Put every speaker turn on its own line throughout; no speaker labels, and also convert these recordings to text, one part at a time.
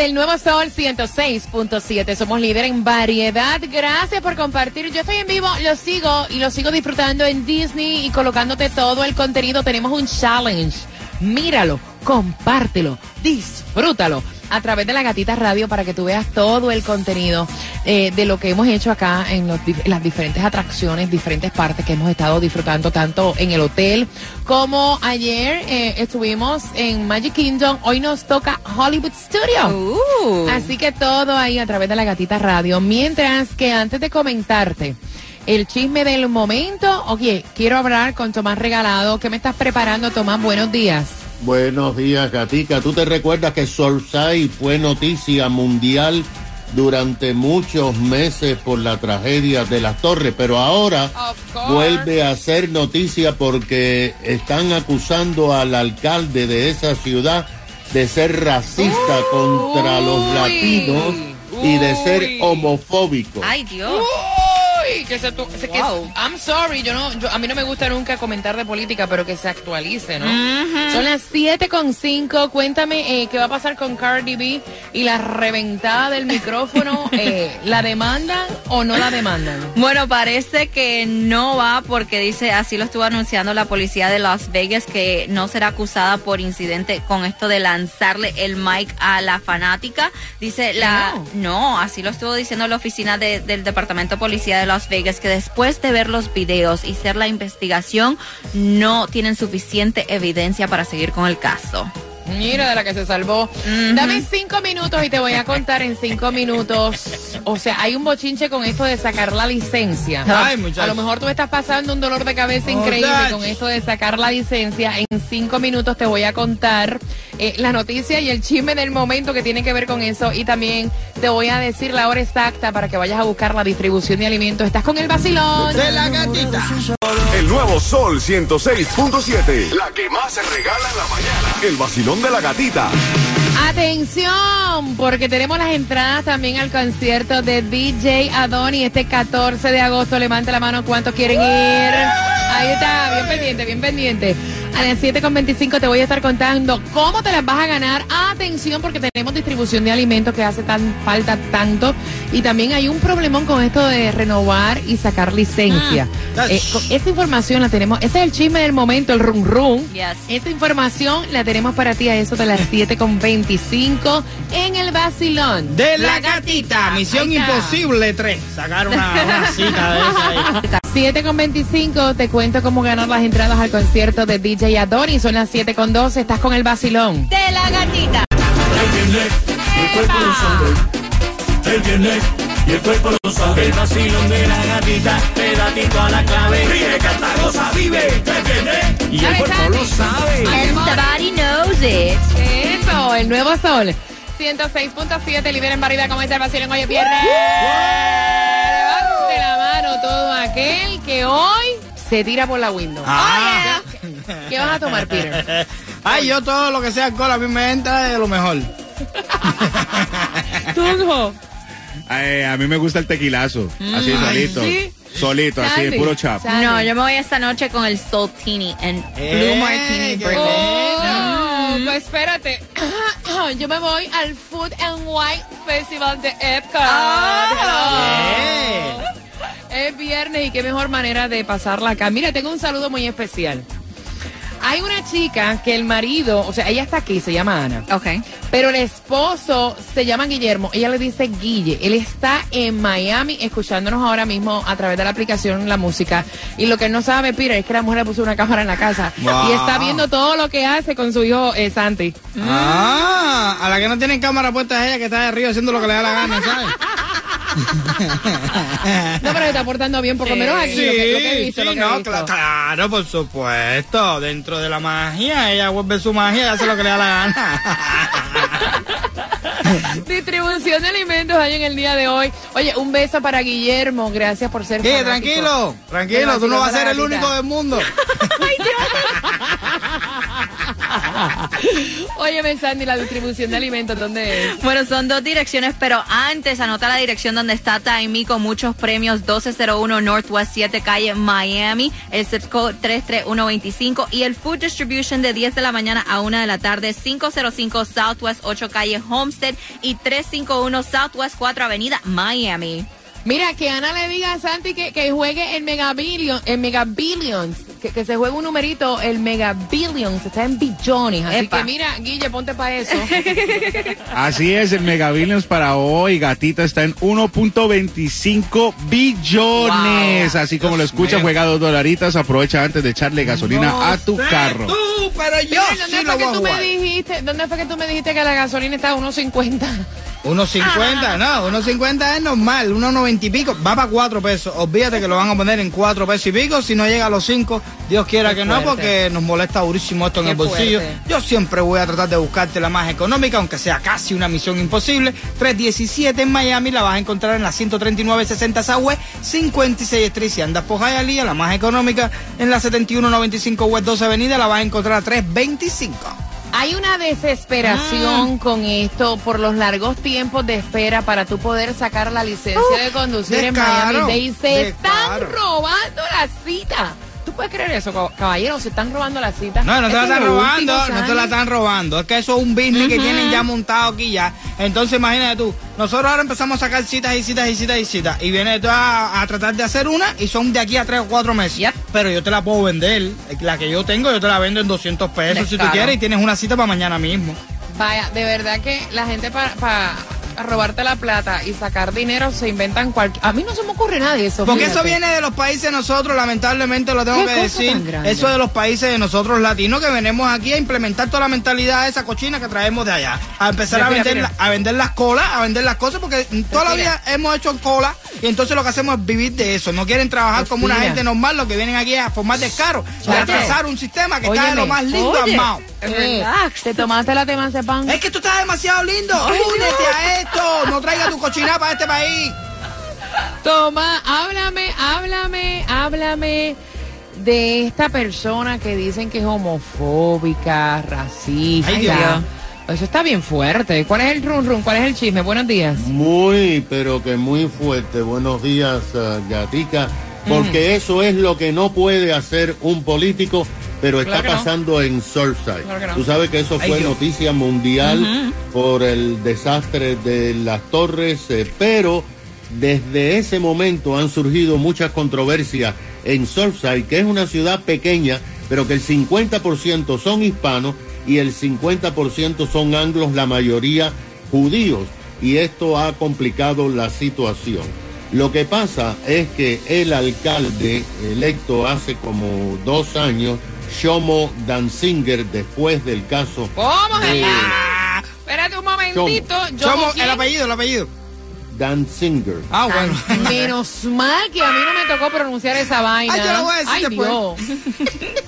Yes, el nuevo Sol 106.7. Somos líder en variedad. Gracias por compartir. Yo estoy en vivo, lo sigo y lo sigo disfrutando en Disney y colocándote todo el contenido. Tenemos un challenge. Míralo, compártelo, disfrútalo a través de la Gatita Radio para que tú veas todo el contenido eh, de lo que hemos hecho acá en, los dif- las diferentes atracciones, diferentes partes que hemos estado disfrutando tanto en el hotel como ayer eh, estuvimos en Magic Kingdom. Hoy nos toca Hollywood Studio. Así que todo ahí a través de la Gatita Radio. Mientras que antes de comentarte el chisme del momento, oye, quiero hablar con Tomás Regalado. ¿Qué me estás preparando, Tomás? Buenos días.
Buenos días, Gatica. ¿Tú te recuerdas que Sorsai fue noticia mundial durante muchos meses por la tragedia de las torres? Pero ahora vuelve a ser noticia porque están acusando al alcalde de esa ciudad de ser racista contra los latinos y de ser homofóbico.
Ay, Dios.
Uy, que se, que-
Wow.
I'm sorry, yo no, yo- a mí no me gusta nunca comentar de política, pero que se actualice, ¿no? Son las 7 con 5. Cuéntame eh, qué va a pasar con Cardi B y la reventada del micrófono. eh, ¿La demandan o no la demandan?
Bueno, parece que no va porque dice, así lo estuvo anunciando la policía de Las Vegas, que no será acusada por incidente con esto de lanzarle el mic a la fanática. Dice la... No, así lo estuvo diciendo la oficina de- del Departamento de Policía de Las Vegas, que después de ver los videos y hacer la investigación, no tienen suficiente evidencia para seguir con el caso.
Mira de la que se salvó. Dame cinco minutos y te voy a contar en cinco minutos. O sea, hay un bochinche con esto de sacar la licencia.
Ay, muchacho.
a lo mejor tú estás pasando un dolor de cabeza increíble con esto de sacar la licencia. En cinco minutos te voy a contar eh, la noticia y el chisme del momento que tiene que ver con eso. Y también te voy a decir la hora exacta para que vayas a buscar la distribución de alimentos. Estás con el vacilón.
De la gatita.
El nuevo Sol 106.7. La que más se regala en la mañana. El vacilón de la gatita.
Atención, porque tenemos las entradas también al concierto de DJ Adoni este 14 de agosto. Levante la mano cuántos quieren ir. Ahí está, bien pendiente, bien pendiente. A las 7.25 te voy a estar contando cómo te las vas a ganar. Atención, porque tenemos distribución de alimentos que hace tan falta tanto. Y también hay un problemón con esto de renovar y sacar licencia.
Ah.
Eh, con- esta información la tenemos, ese es el chisme del momento, el rum rum.
Yes.
Esta información la tenemos para ti a eso de las 7.25 en el vacilón.
De la gatita. Misión imposible 3. Sacar una, una cita de esa ahí.
7.25 te cuento cómo ganar las entradas al concierto de DJ Adoni. Son las 7.12, estás con el vacilón.
De la gatita.
El viernes y el cuerpo lo sabe. El vacilón de la gatita, pedatito a la clave. Ríe, canta, goza, vive. El viernes y el
¿Sabes,
cuerpo lo sabe.
And somebody knows it.
Eso, el nuevo sol. 106.7, libera en variedad como está el vacilón hoy es viernes. Levante la mano todo aquel que hoy se tira por la window.
Ah.
¿Qué vas a tomar, Peter?
Ay, yo todo lo que sea alcohol a mí me entra de lo mejor.
Tunjo.
Eh, a mí me gusta el tequilazo, así solito.
¿sí?
Solito, así, puro chap.
Sandy.
No, yo me voy esta noche con el Saltini en
Eh,
Blue Martini Bourbon.
Oh, pues espérate. Yo me voy al Food and Wine Festival de Epcot.
Eh.
Es viernes y qué mejor manera de pasarla acá. Mira, tengo un saludo muy especial. Hay una chica que el marido, o sea, ella está aquí, se llama Ana.
Ok.
Pero el esposo se llama Guillermo. Ella le dice Guille. Él está en Miami escuchándonos ahora mismo a través de la aplicación la música. Y lo que él no sabe, Peter, es que la mujer le puso una cámara en la casa.
Wow.
Y está viendo todo lo que hace con su hijo eh, Santi.
Ah, a la que no tienen cámara puesta es ella que está de arriba haciendo lo que le da la gana, ¿sabes?
No, pero se está portando bien, por lo menos aquí.
Sí,
lo que, lo que he visto,
sí,
lo que he
no,
visto.
claro, por supuesto. Dentro de la magia, ella vuelve su magia y hace lo que le da la gana.
Distribución de alimentos hay en el día de hoy. Oye, un beso para Guillermo. Gracias por ser fanático
tranquilo, tranquilo, tú no vas a ser el único del mundo.
Óyeme, Sandy, la distribución de alimentos, ¿dónde es?
Bueno, son dos direcciones, pero antes anota la dirección donde está Taimi con muchos premios 1201 Northwest 7 Calle Miami, el zip code 33125 y el Food Distribution de 10 de la mañana a 1 de la tarde 505 Southwest 8 Calle Homestead y 351 Southwest 4 Avenida Miami.
Mira, que Ana le diga a Santi que, que juegue el Mega Billion, el Mega Billions, que, que se juegue un numerito, el Mega Billions, está en billones. Así
Epa.
que mira, Guille, ponte para eso.
Así es, el Mega Billions para hoy, gatita, está en 1.25 billones. Así como lo escucha,
mío.
juega dos dolaritas, aprovecha antes de echarle gasolina
No
a tu carro.
Tú, pero yo
Mira, ¿Dónde
sí
fue
lo
que tú me dijiste? ¿Dónde fue que tú me dijiste que la gasolina está a 1.50?
Unos 50, no, unos 50 es normal, unos 90 y pico, va para 4 pesos. Olvídate que lo van a poner en 4 pesos y pico, si no llega a los 5, Dios quiera
Qué
que no,
fuerte.
porque nos molesta durísimo esto en
Qué
el bolsillo.
fuerte.
Yo siempre voy a tratar de buscarte la más económica, aunque sea casi una misión imposible. 317 en Miami, la vas a encontrar en la 13960 Southwest, 56 Street. Si andas por Hialeah, la más económica, en la 7195 West 12 Avenida, la vas a encontrar a 325.
Hay una desesperación con esto por los largos tiempos de espera para tú poder sacar la licencia de conducir en Miami-Dade. Se están robando la cita. ¿Tú puedes creer eso, cab- caballero? Se están robando la cita.
No, no te la están robando, no te la
años.
están robando. Es que eso es un business que tienen ya montado aquí ya. Entonces imagínate tú, nosotros ahora empezamos a sacar citas y citas y citas y citas. Y vienes tú a, a tratar de hacer una y son de aquí a tres o cuatro meses.
Yep.
Pero yo te la puedo vender. La que yo tengo, yo te la vendo en 200 pesos si tú quieres y tienes una cita para mañana mismo.
Vaya, de verdad que la gente para robarte la plata y sacar dinero se inventan cualquier... A mí no se me ocurre nada de eso.
Porque eso viene de los países de nosotros, lamentablemente lo tengo
¿Qué
que
cosa
decir. Eso de los países de nosotros latinos que venimos aquí a implementar toda la mentalidad de esa cochina que traemos de allá. A empezar
Mira,
a
mira,
vender,
mira.
la- a vender las colas, a vender las cosas, porque toda la
Mira.
vida hemos hecho cola y entonces lo que hacemos es vivir de eso. No quieren trabajar como una
Mira.
gente normal, lo que vienen aquí es a formar descaro y a atrasar un sistema que está de lo
Óyeme.
más lindo
Oye.
armado.
Eh, te tomaste la pan.
Es que tú estás demasiado lindo. Únete a esto. No traigas tu cochinada para este país.
Toma, háblame, háblame, háblame de esta persona que dicen que es homofóbica, racista.
Ay, Dios.
Eso está bien fuerte. ¿Cuál es el run run? ¿Cuál es el chisme? Buenos días.
Muy, pero que muy fuerte. Buenos días, ah, Gatica. Porque eso es lo que no puede hacer un político, pero está
no.
pasando en Surfside.
Claro que no.
Tú sabes que eso fue noticia mundial por el desastre de las torres, eh, pero desde ese momento han surgido muchas controversias en Surfside, que es una ciudad pequeña, pero que el 50% son hispanos y el 50% son anglos, la mayoría judíos, y esto ha complicado la situación. Lo que pasa es que el alcalde electo hace como dos años, Shomo Danzinger, después del caso
¿Cómo se
de
llama? Espérate un momentito. ¿quién?
el apellido, el apellido.
Danzinger.
Ah, bueno.
Menos mal que a mí no me tocó pronunciar esa vaina.
Ay, yo lo voy a decir
Ay,
después.
Dios.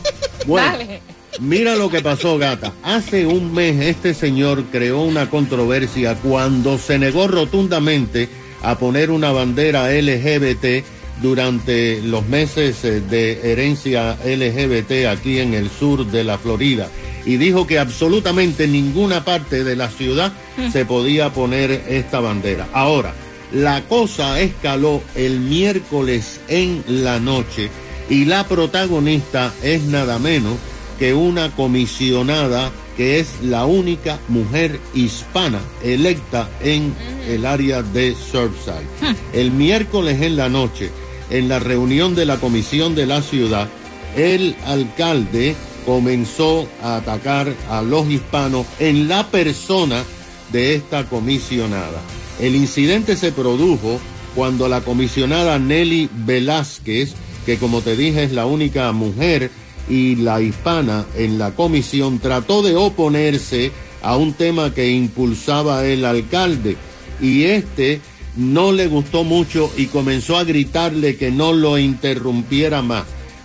Bueno,
Dale.
mira lo que pasó, gata. Hace un mes este señor creó una controversia cuando se negó rotundamente a poner una bandera LGBT durante los meses eh, de herencia LGBT aquí en el sur de la Florida. Y dijo que absolutamente ninguna parte de la ciudad se podía poner esta bandera. Ahora, la cosa escaló el miércoles en la noche y la protagonista es nada menos que una comisionada que es la única mujer hispana electa en el área de Surfside. El miércoles en la noche, en la reunión de la comisión de la ciudad, el alcalde comenzó a atacar a los hispanos en la persona de esta comisionada. El incidente se produjo cuando la comisionada Nelly Velázquez, que como te dije es la única mujer y la hispana en la comisión, trató de oponerse a un tema que impulsaba el alcalde y este no le gustó mucho y comenzó a gritarle que no lo interrumpiera más.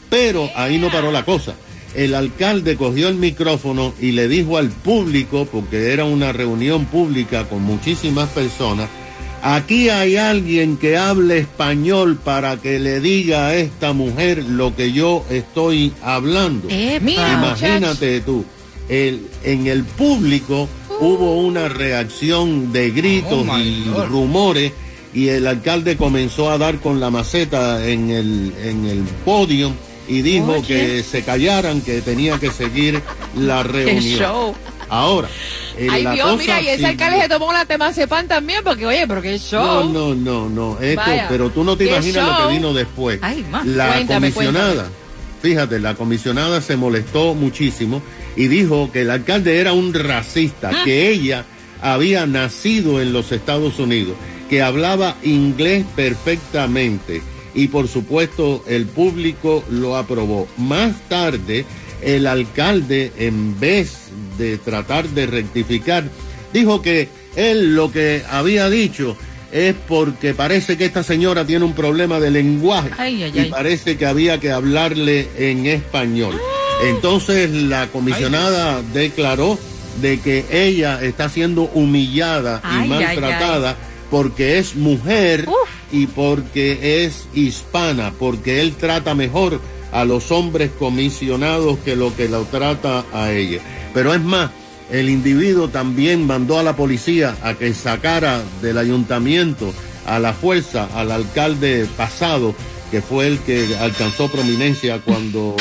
Pero ahí no paró la cosa. El alcalde cogió el micrófono y le dijo al público, porque era una reunión pública con muchísimas personas, aquí hay alguien que hable español para que le diga a esta mujer lo que yo estoy hablando.
Mira,
Imagínate tú, el, en el público hubo una reacción de gritos
Oh,
y
God.
rumores y el alcalde comenzó a dar con la maceta en el, en el podio y dijo
Oye.
que se callaran, que tenía que seguir la reunión.
show.
Ahora, eh,
Ay
la
Dios,
cosa
mira, y ese alcalde se tomó la temazepam también, porque oye, pero qué
No,
show.
no, no, no. Esto,
Vaya,
pero tú no te imaginas lo que vino después.
Ay, ma.
la
Cuéntame,
comisionada, fíjate, la comisionada se molestó muchísimo y dijo que el alcalde era un racista,
Ah.
que ella había nacido en los Estados Unidos, que hablaba inglés perfectamente y por supuesto el público lo aprobó. Más tarde, el alcalde, en vez de tratar de rectificar, dijo que él lo que había dicho es porque parece que esta señora tiene un problema de lenguaje
Ay, ay,
y
ay.
parece que había que hablarle en español. Entonces la comisionada declaró de que ella está siendo humillada
Ay,
y
ay,
maltratada porque es mujer
Uf.
y porque es hispana, porque él trata mejor a los hombres comisionados que lo que lo trata a ella. Pero es más, el individuo también mandó a la policía a que sacara del ayuntamiento a la fuerza al alcalde pasado, que fue el que alcanzó prominencia cuando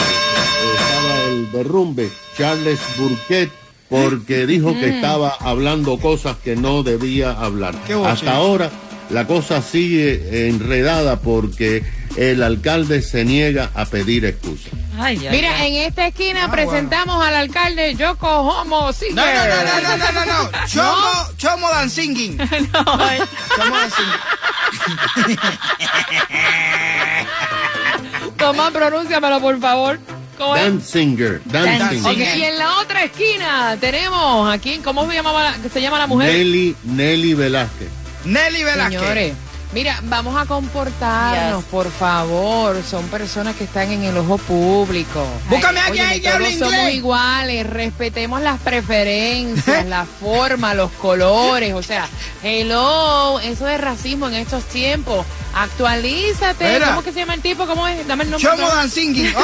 estaba el derrumbe, Charles Burkett, porque dijo que estaba hablando cosas que no debía hablar. Hasta ahora la cosa sigue enredada porque el alcalde se niega a pedir excusas.
Ay, ay,
Mira,
ay.
en esta esquina
Ah,
presentamos al alcalde Yoko Homo Singer.
No, no, no, no, no, no, no, no. Chomo, chomo dan singing.
No, eh.
Chomo dan singing.
Toma, pronúnciamelo, por favor. ¿Cómo es?
Dan Singer, Dan,
Dan
Singer.
Ok, y en la otra esquina tenemos aquí, ¿cómo se, llamaba la, se llama la mujer?
Nelly, Nelly Velázquez.
Nelly Velázquez.
Señores, mira, vamos a comportarnos,
Yes.
por favor. Son personas que están en el ojo público.
Búscame a
Oye,
que
todos somos
inglés.
iguales, respetemos las preferencias, la forma, los colores. O sea, hello, eso de racismo en estos tiempos. Actualízate.
Mira.
¿Cómo que se llama el tipo? ¿Cómo es? Dame el nombre.
Chomo dan singing.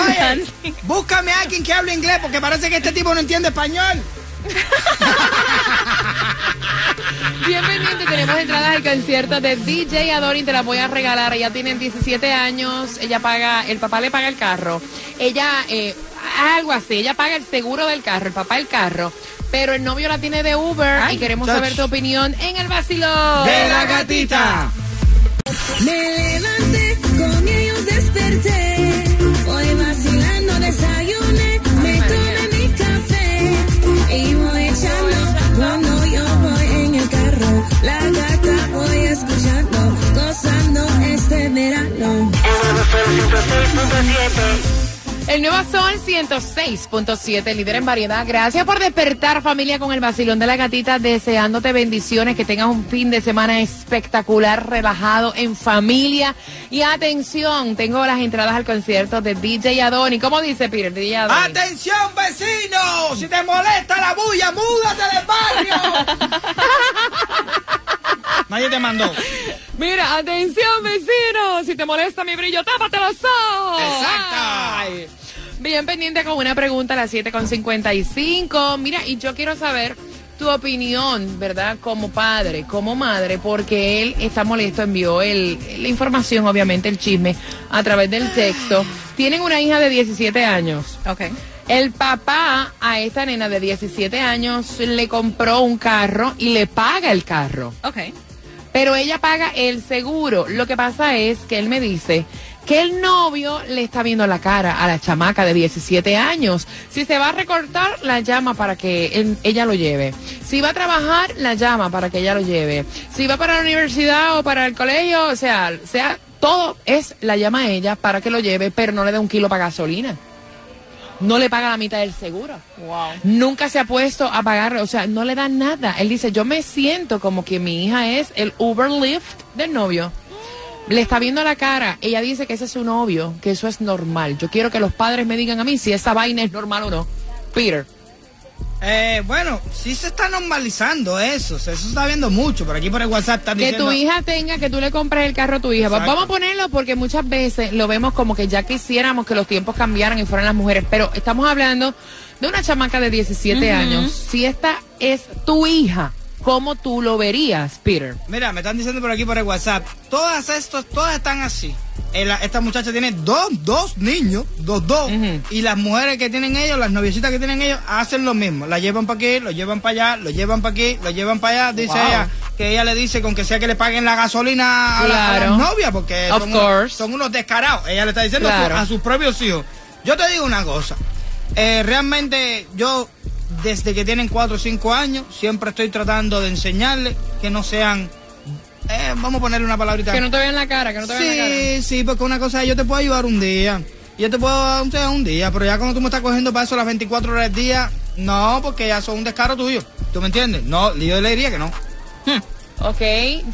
Oye, búscame a alguien que hable inglés porque parece que este tipo no entiende español.
Bien pendiente, tenemos entradas al concierto de DJ Adorin, te las voy a regalar. Ella tiene 17 años, ella paga, el papá le paga el carro. Ella, eh, algo así, ella paga el seguro del carro, el papá el carro. Pero el novio la tiene de Uber
Ay,
y queremos
touch.
saber tu opinión en el vacilón.
De la gatita.
Me levanté, con ellos desperté.
El nuevo Sol 106.7, líder en variedad. Gracias por despertar familia con el vacilón de la gatita, deseándote bendiciones, que tengas un fin de semana espectacular, relajado, en familia. Y atención, tengo las entradas al concierto de DJ Adoni. ¿Cómo dice Peter? DJ Adoni.
¡Atención, vecino! Si te molesta la bulla, múdate del barrio. Nadie te mandó.
Mira, atención vecino, si te molesta mi brillo, tápate los ojos.
Exacto.
Ay. Bien pendiente con una pregunta a las 7.55. Mira, y yo quiero saber tu opinión, ¿verdad? Como padre, como madre, porque él está molesto, envió el, la información, obviamente, el chisme, a través del texto. Tienen una hija de 17 años.
Ok.
El papá a esta nena de 17 años le compró un carro y le paga el carro
Ok.
Pero ella paga el seguro. Lo que pasa es que él me dice que el novio le está viendo la cara a la chamaca de 17 años. Si se va a recortar, la llama para que ella lo lleve. Si va a trabajar, la llama para que ella lo lleve. Si va para la universidad o para el colegio, o sea, sea todo es la llama a ella para que lo lleve, pero no le dé un kilo para gasolina. No le paga la mitad del seguro. Nunca se ha puesto a pagar, o sea, no le da nada. Él dice, yo me siento como que mi hija es el Uber Lyft del novio. Le está viendo la cara. Ella dice que ese es su novio, que eso es normal. Yo quiero que los padres me digan a mí si esa vaina es normal o no. Peter.
Eh, bueno, sí se está normalizando eso. Se eso se está viendo mucho. Por aquí por el WhatsApp están
Que
diciendo.
tu hija tenga, que tú le compres el carro a tu hija.
Exacto.
Vamos a ponerlo porque muchas veces lo vemos como que ya quisiéramos que los tiempos cambiaran y fueran las mujeres. Pero estamos hablando de una chamaca de 17
Ujú.
años. Si esta es tu hija, ¿cómo tú lo verías, Peter?
Mira, me están diciendo por aquí por el WhatsApp. Todas estos, todas están así. Esta muchacha tiene dos, dos niños, dos, dos. Y las mujeres que tienen ellos, las noviecitas que tienen ellos, hacen lo mismo. La llevan para aquí, lo llevan para allá, lo llevan para aquí, lo llevan para allá. Dice
Wow.
ella que ella le dice con que sea que le paguen la gasolina a, la- a las novias, porque son, unos,
course.
son unos descarados. Ella le está diciendo
Claro.
a, sus propios hijos. Yo te digo una cosa. Eh, realmente yo, desde que tienen 4 o 5 años, siempre estoy tratando de enseñarles que no sean... eh, vamos a ponerle una palabrita.
Que no te vean la cara, que no te vean la cara.
Sí, sí, porque una cosa es yo te puedo ayudar un día. Yo te puedo ayudar un día, pero ya cuando tú me estás cogiendo para eso las 24 horas del día, no, porque ya son un descaro tuyo. ¿Tú me entiendes? No, yo le diría que no.
Ok,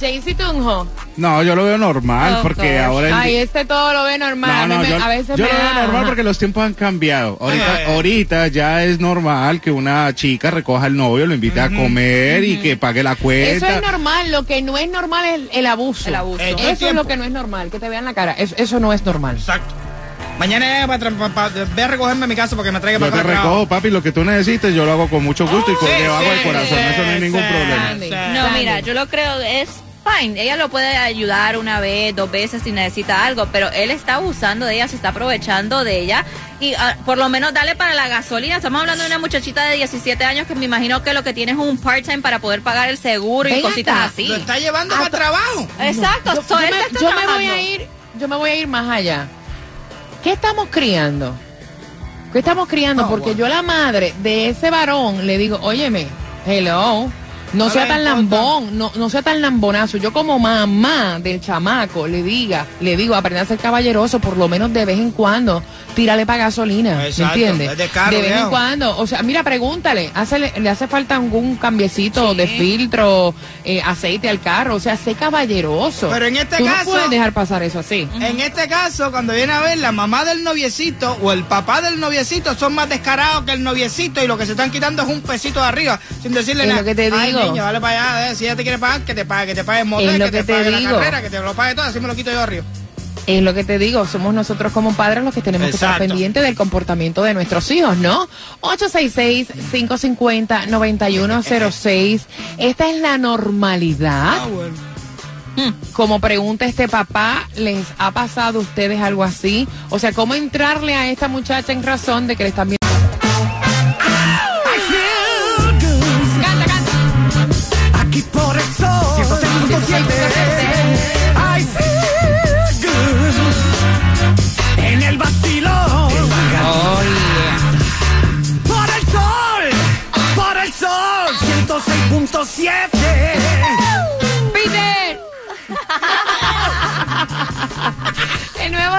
Jaycee Tunjo.
No, yo lo veo normal
Oh,
porque
gosh.
ahora... el
Ay, este todo lo ve normal.
No,
a, mí
no,
me-
yo,
a veces
yo
me
lo veo normal porque los tiempos han cambiado. Ahorita,
Ay, ay, ay.
ahorita ya es normal que una chica recoja al novio, lo invite a comer y que pague la cuenta.
Eso es normal, lo que no es normal es el, el abuso.
El abuso.
Eh,
Eso es lo que no es normal, que te vean la cara. Eso, eso no es normal.
Exacto. Mañana va a, tra- pa- pa- ve a recogerme a mi casa porque me traiga
Yo
para
te
acá. al trabajo.
recojo, papi, lo que tú necesites, yo lo hago con mucho gusto y con
Sí, sí,
del corazón.
sí,
Eso no hay ningún
sí,
problema.
sí.
No, mira, yo lo creo es fine. Ella lo puede ayudar una vez, dos veces si necesita algo, pero él está abusando de ella, se está aprovechando de ella y ah, por lo menos dale para la gasolina. Estamos hablando de una muchachita de 17 años que me imagino que lo que tiene es un part-time para poder pagar el seguro y cositas
acá.
así.
Lo está llevando
Ah,
para trabajo.
Exacto,
Yo,
so
yo me,
está
yo me voy a ir, yo me voy a ir más allá. ¿Qué estamos criando? ¿Qué estamos criando? Porque yo a la madre de ese varón le digo, óyeme, hello, no,
No
sea tan lambón, no, no sea tan lambonazo. Yo como mamá del chamaco le diga, le digo, aprende a ser caballeroso, por lo menos de vez en cuando, tírale para gasolina,
Exacto,
¿me entiendes?
es de caro,
vez en cuando, o sea, mira, pregúntale, hazle- le hace falta algún cambiecito
Sí.
de filtro, eh, aceite al carro, o sea, sé caballeroso.
Pero en este
Tú
caso-
no puedes dejar pasar eso así.
En este caso, cuando viene a ver la mamá del noviecito o el papá del noviecito son más descarados que el noviecito y lo que se están quitando es un pesito de arriba, sin decirle
Es
nada.
lo que te
Ay,
digo.
niño, dale para allá, eh, si ella te quiere pagar, que te pague, que te pague el motel,
Es
que,
que
te,
te
pague la carrera, que te lo pague todo, así me lo quito yo arriba.
Es lo que te digo, somos nosotros como padres los que tenemos que estar pendientes del comportamiento de nuestros hijos, ¿no? 866-550-9106. Esta es la normalidad.
Ah, bueno.
Como pregunta este papá, ¿les ha pasado a ustedes algo así? O sea, ¿cómo entrarle a esta muchacha en razón de que le están viendo?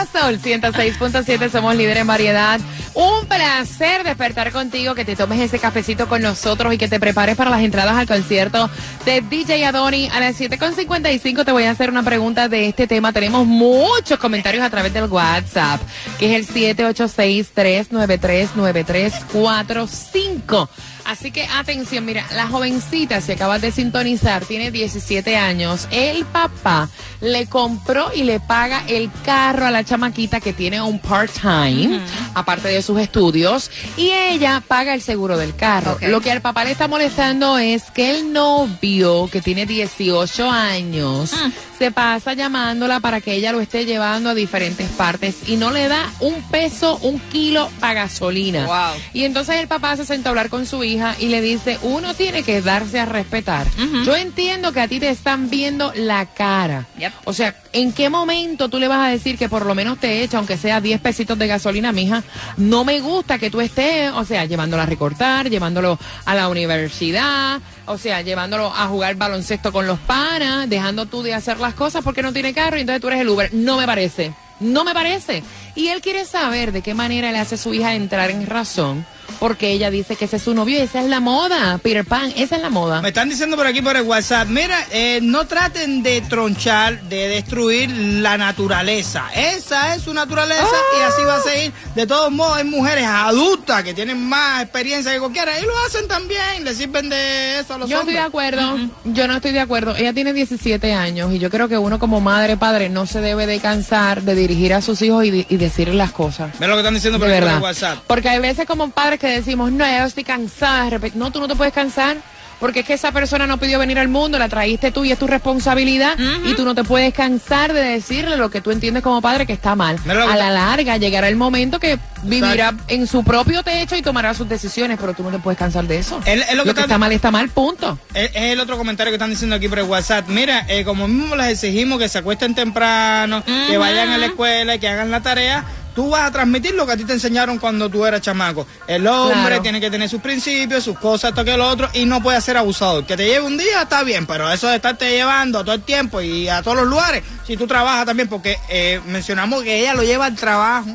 Sol 106.7,
somos líderes en variedad. Un placer despertar contigo, que te tomes ese cafecito con nosotros y que te prepares para las entradas al concierto de DJ Adoni. A las 7.55 te voy a hacer una pregunta de este tema. Tenemos muchos comentarios a través del WhatsApp, que es el 786-393-9345. Así que atención, mira, la jovencita, si acabas de sintonizar, tiene 17 años. El papá le compró y le paga el carro a la chamaquita que tiene un part-time, aparte de sus estudios, y ella paga el seguro del carro. Lo que al papá le está molestando es que el novio, que tiene 18 años, se pasa llamándola para que ella lo esté llevando a diferentes partes y no le da un peso, un kilo para gasolina.
Wow.
Y entonces el papá se sentó a hablar con su hija y le dice, uno tiene que darse a respetar. Yo entiendo que a ti te están viendo la cara.
Yep.
O sea, ¿en qué momento tú le vas a decir que por lo menos te echa, aunque sea 10 pesitos de gasolina, mija? No me gusta que tú estés, o sea, llevándolo a recortar, llevándolo a la universidad, o sea, llevándolo a jugar baloncesto con los panas, dejando tú de hacer las cosas porque no tiene carro y entonces tú eres el Uber. No me parece. No me parece. Y él quiere saber de qué manera le hace a su hija entrar en razón, porque ella dice que ese es su novio y esa es la moda, Peter Pan, esa es la moda.
Me están diciendo por aquí por el WhatsApp, mira, eh, no traten de tronchar, de destruir la naturaleza. Esa es su naturaleza y así va a seguir. De todos modos, hay mujeres adultas que tienen más experiencia que cualquiera y lo hacen también, le sirven de eso a los
Yo estoy
hombres.
de acuerdo, yo no estoy de acuerdo. Ella tiene 17 años y yo creo que uno como madre, padre, no se debe de cansar de dirigir a sus hijos y, y decirles las cosas.
Mira lo que están diciendo por aquí por el. WhatsApp.
Porque hay veces como padres que decimos, no, yo estoy cansada. de repetir". No, tú no te puedes cansar. Porque es que esa persona no pidió venir al mundo, la traíste tú y es tu responsabilidad. Y tú no te puedes cansar de decirle lo que tú entiendes como padre que está mal. A
está-
la larga llegará el momento que vivirá en su propio techo y tomará sus decisiones, pero tú no te puedes cansar de eso.
Es- es lo que
que
está-
está mal está mal, punto.
Es, es el otro comentario que están diciendo aquí por el WhatsApp. Mira, eh, como mismo les exigimos que se acuesten temprano, que vayan a la escuela y que hagan la tarea, tú vas a transmitir lo que a ti te enseñaron cuando tú eras chamaco. El hombre
Claro.
tiene que tener sus principios, sus cosas, esto que lo otro, y no puede ser abusador. Que te lleve un día está bien, pero eso de estarte llevando todo el tiempo y a todos los lugares, si tú trabajas también, porque eh, mencionamos que ella lo lleva al trabajo.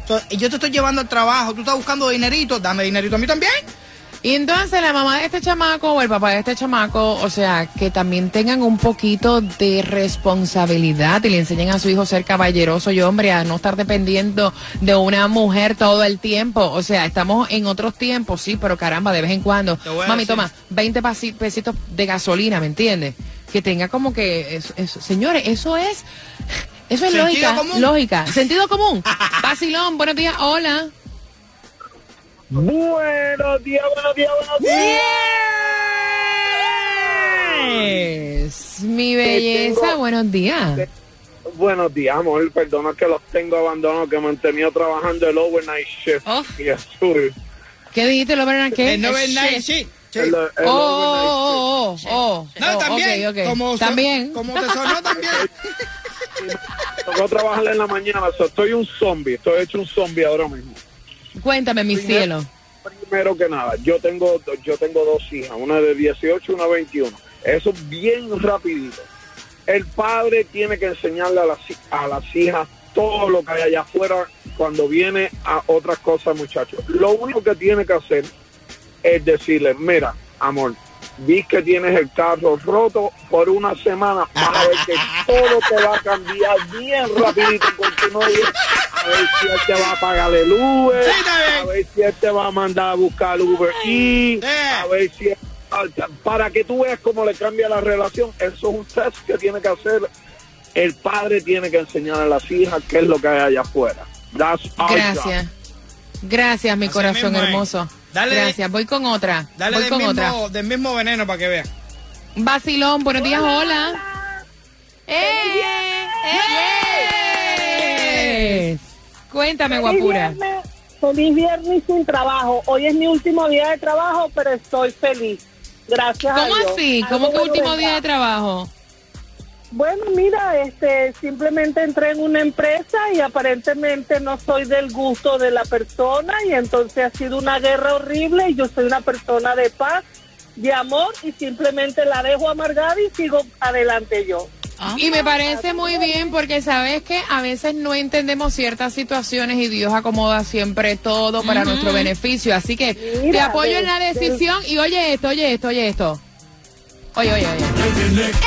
Entonces, yo te estoy llevando al trabajo, tú estás buscando dinerito, dame dinerito a mí también.
Y entonces la mamá de este chamaco o el papá de este chamaco, o sea, que también tengan un poquito de responsabilidad y le enseñen a su hijo a ser caballeroso y hombre, a no estar dependiendo de una mujer todo el tiempo. O sea, estamos en otros tiempos, sí, pero caramba, de vez en cuando. Mami, toma 20 pasi- pesitos de gasolina, ¿me entiendes? Que tenga como que, eso- eso- señores, eso es, eso es
Sentido
lógica,
común.
lógica, sentido común. Vacilón, buenos días, hola.
Buenos días, buenos días, buenos días.
Es mi belleza,
tengo-
buenos días.
Buenos días, amor. Perdona que los tengo abandonados, que me han tenido trabajando el overnight shift.
Oh.
Y azul.
¿Qué dijiste, lo verán qué?
El 99, sí. sí.
El, el
Oh,
overnight
oh, oh, oh, oh.
No,
Oh,
también. Como,
también.
como te sonó también.
shift. Tocó trabajar en la mañana. so, estoy un zombie. Estoy hecho un zombie ahora mismo.
Cuéntame, mi cielo.
Primero que nada, yo tengo yo tengo dos hijas, una de 18 y una de 21. Eso bien rapidito. El padre tiene que enseñarle a las, a las hijas todo lo que hay allá afuera cuando viene a otras cosas, muchachos. Lo único que tiene que hacer es decirle, mira, amor, vi que tienes el carro roto por una semana, vas a ver que todo te va a cambiar bien rapidito con tu novio. A ver si él te va a pagar el Uber, a ver si él te va a mandar a buscar Uber y a ver si para que tú veas cómo le cambia la relación. Eso es un test que tiene que hacer. El padre tiene que enseñar a las hijas qué es lo que hay allá afuera. That's
Gracias. Gracias, mi
Así
corazón hermoso.
Dale.
Gracias. Voy con otra.
Dale
Voy
del
con otra.
mismo, del mismo veneno para que veas.
Vacilón, buenos días, hola. ¡Eh! ¡Eh! Cuéntame, guapura.
Viernes, feliz viernes sin trabajo. Hoy es mi último día de trabajo, pero estoy feliz. Gracias a
¿Cómo
Dios.
así?
Algo
¿Cómo que último día de trabajo?
Bueno, mira, este, simplemente entré en una empresa y aparentemente no soy del gusto de la persona y entonces ha sido una guerra horrible y yo soy una persona de paz, de amor y simplemente la dejo amargada y sigo adelante yo.
Y me parece muy bien porque sabes que a veces no entendemos ciertas situaciones y Dios acomoda siempre todo para nuestro beneficio. Así que te apoyo
de-
en la
de-
decisión y oye esto, oye esto, oye esto. Oye, oye, oye.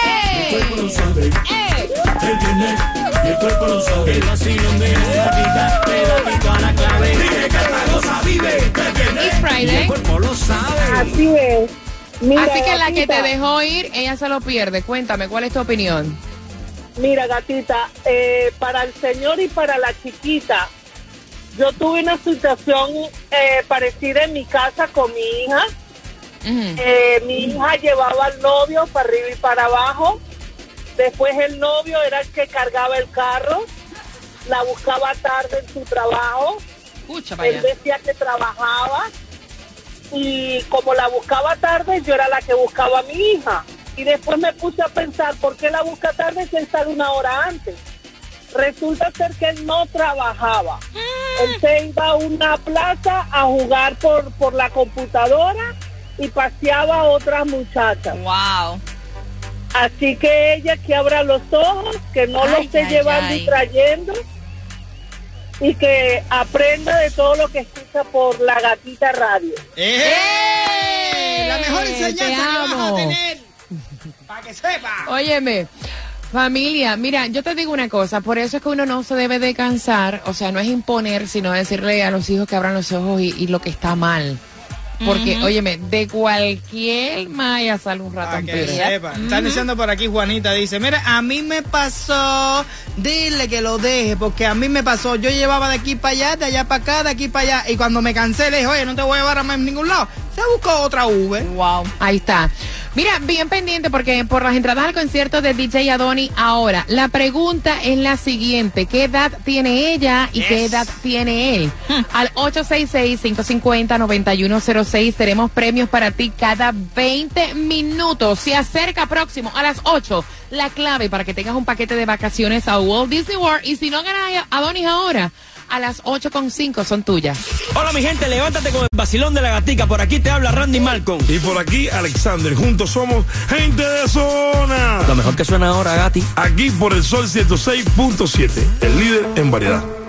¡Ey!
el cuerpo lo sabe.
¡Ey!
El viernes, y el cuerpo lo sabe. El vacilón de la gatita, pegadito a la clave. Dije que esta cosa vive.
It's Friday.
y el cuerpo lo sabe.
Así es. Mira,
Así que la que te dejó ir, ella se lo pierde. Cuéntame, ¿cuál es tu opinión?
Mira, gatita, eh, para el señor y para la chiquita, yo tuve una situación eh, parecida en mi casa con mi hija. Eh, mi hija llevaba al novio para arriba y para abajo. Después el novio era el que cargaba el carro. La buscaba tarde en su trabajo.
Escucha para
Él decía que trabajaba. Y como la buscaba tarde, yo era la que buscaba a mi hija. Y después me puse a pensar, ¿por qué la busca tarde si él sale una hora antes? Resulta ser que él no trabajaba. Él se iba a una plaza a jugar por, por la computadora y paseaba a otras muchachas.
Wow.
Así que ella que abra los ojos, que no lo
Ay,
esté
ay,
llevando
ay.
y trayendo y que aprenda de todo lo que escucha por la gatita radio.
¡Eh! La mejor enseñanza que vas a tener. Para que sepa.
Óyeme, familia, mira, yo te digo una cosa, por eso es que uno no se debe de cansar, o sea, no es imponer, sino decirle a los hijos que abran los ojos y, y lo que está mal. Porque,
Ujú.
óyeme, de cualquier maya sale un ratón
Que sepa. Están diciendo por aquí, Juanita dice, mira, a mí me pasó, dile que lo deje, porque a mí me pasó, yo llevaba de aquí para allá, de allá para acá, de aquí para allá, y cuando me cansé le dije, oye, no te voy a llevar a más en ningún lado, se buscó otra Uber.
Wow. Ahí está. Mira, bien pendiente porque por las entradas al concierto de DJ Adoni ahora, la pregunta es la siguiente, ¿qué edad tiene ella y qué edad tiene él? Al 866-550-9106 tenemos premios para ti cada 20 minutos. Se acerca próximo a las 8 la clave para que tengas un paquete de vacaciones a Walt Disney World y si no ganas Adonis ahora, a las 8.5 son tuyas.
Hola mi gente, levántate con el vacilón de la gatica. Por aquí te habla Randy Malcolm.
Y por aquí Alexander. Juntos somos gente de zona.
Lo mejor que suena ahora, Gati.
Aquí por el Sol 106.7, el líder en variedad.